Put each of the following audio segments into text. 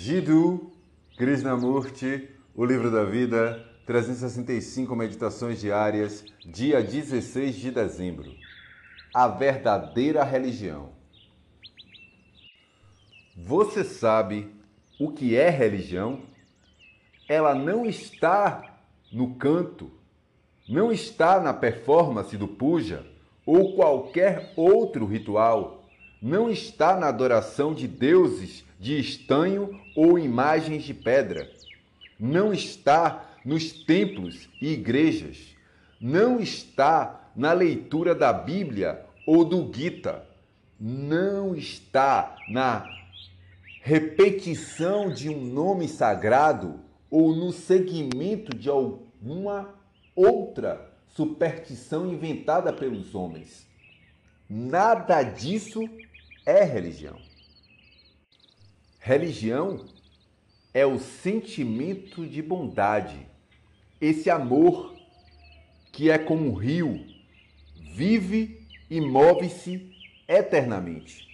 Jiddu Krishnamurti, O Livro da Vida, 365 Meditações Diárias, dia 16 de dezembro. A verdadeira religião. Você sabe o que é religião? Ela não está no canto, não está na performance do puja ou qualquer outro ritual, não está na adoração de deuses de estanho ou imagens de pedra, não está nos templos e igrejas, não está na leitura da Bíblia ou do Gita, não está na repetição de um nome sagrado ou no seguimento de alguma outra superstição inventada pelos homens. Nada disso é religião. Religião é o sentimento de bondade, esse amor que é como um rio, vive e move-se eternamente.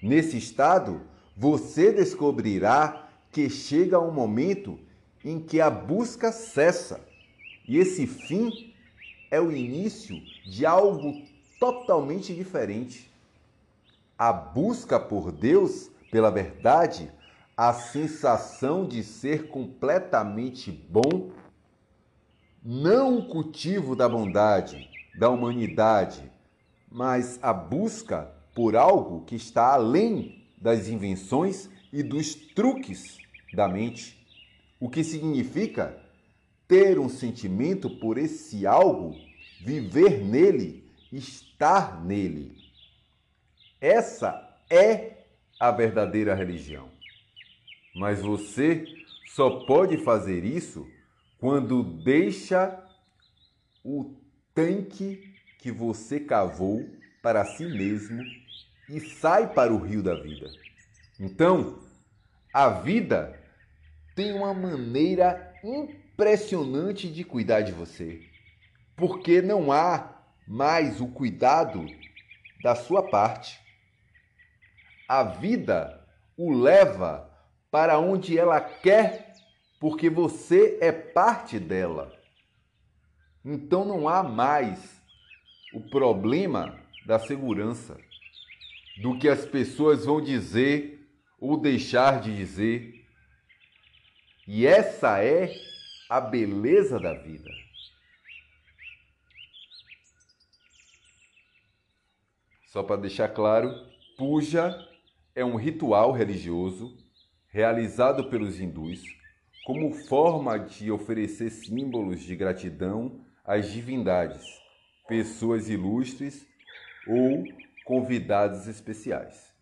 Nesse estado, você descobrirá que chega um momento em que a busca cessa, e esse fim é o início de algo totalmente diferente. A busca por Deus, pela verdade, a sensação de ser completamente bom, não o cultivo da bondade, da humanidade, mas a busca por algo que está além das invenções e dos truques da mente. O que significa ter um sentimento por esse algo, viver nele, estar nele. Essa é a verdadeira religião. Mas você só pode fazer isso quando deixa o tanque que você cavou para si mesmo e sai para o rio da vida. Então, a vida tem uma maneira impressionante de cuidar de você, porque não há mais o cuidado da sua parte. A vida o leva para onde ela quer, porque você é parte dela. Então não há mais o problema da segurança, do que as pessoas vão dizer ou deixar de dizer. E essa é a beleza da vida. Só para deixar claro, puja é um ritual religioso realizado pelos hindus como forma de oferecer símbolos de gratidão às divindades, pessoas ilustres ou convidados especiais.